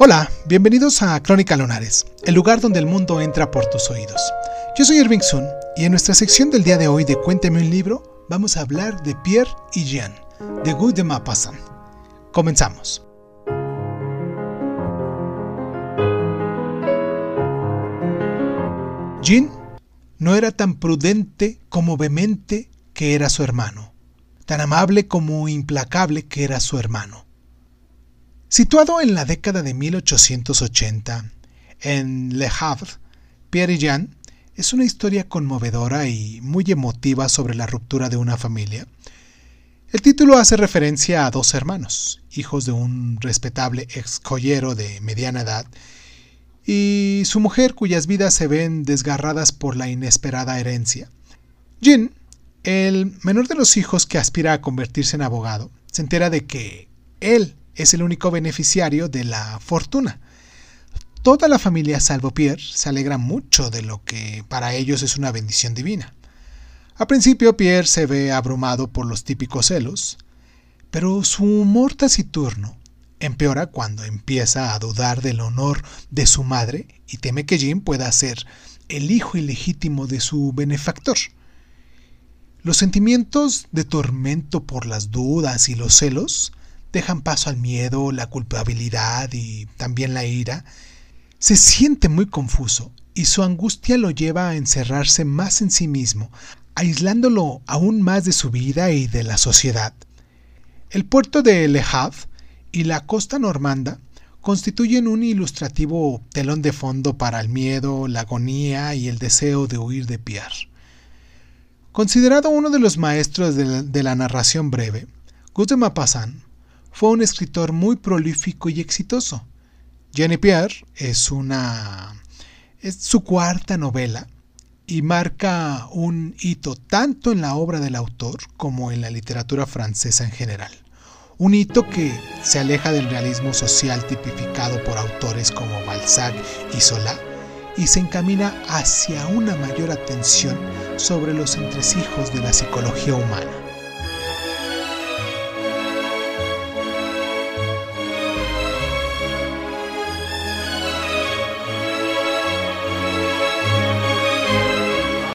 Hola, bienvenidos a Crónica Lunares, el lugar donde el mundo entra por tus oídos. Yo soy Irving Sun y en nuestra sección del día de hoy de Cuénteme un libro vamos a hablar de Pierre y Jean, de Guy de Maupassant. Comenzamos. Jean no era tan prudente como vehemente que era su hermano, tan amable como implacable que era su hermano. Situado en la década de 1880, en Le Havre, Pierre y Jean es una historia conmovedora y muy emotiva sobre la ruptura de una familia. El título hace referencia a dos hermanos, hijos de un respetable ex joyero de mediana edad, y su mujer cuyas vidas se ven desgarradas por la inesperada herencia. Jean, el menor de los hijos que aspira a convertirse en abogado, se entera de que él es el único beneficiario de la fortuna. Toda la familia, salvo Pierre, se alegra mucho de lo que para ellos es una bendición divina. A principio Pierre se ve abrumado por los típicos celos, pero su humor taciturno empeora cuando empieza a dudar del honor de su madre y teme que Jim pueda ser el hijo ilegítimo de su benefactor. Los sentimientos de tormento por las dudas y los celos dejan paso al miedo, la culpabilidad y también la ira, se siente muy confuso y su angustia lo lleva a encerrarse más en sí mismo, aislándolo aún más de su vida y de la sociedad. El puerto de Le Havre y la costa normanda constituyen un ilustrativo telón de fondo para el miedo, la agonía y el deseo de huir de Pierre. Considerado uno de los maestros de la, de narración breve, Guy Maupassant fue un escritor muy prolífico y exitoso. Jenny Pierre es una es su cuarta novela y marca un hito tanto en la obra del autor como en la literatura francesa en general. Un hito que se aleja del realismo social tipificado por autores como Balzac y Solá y se encamina hacia una mayor atención sobre los entresijos de la psicología humana.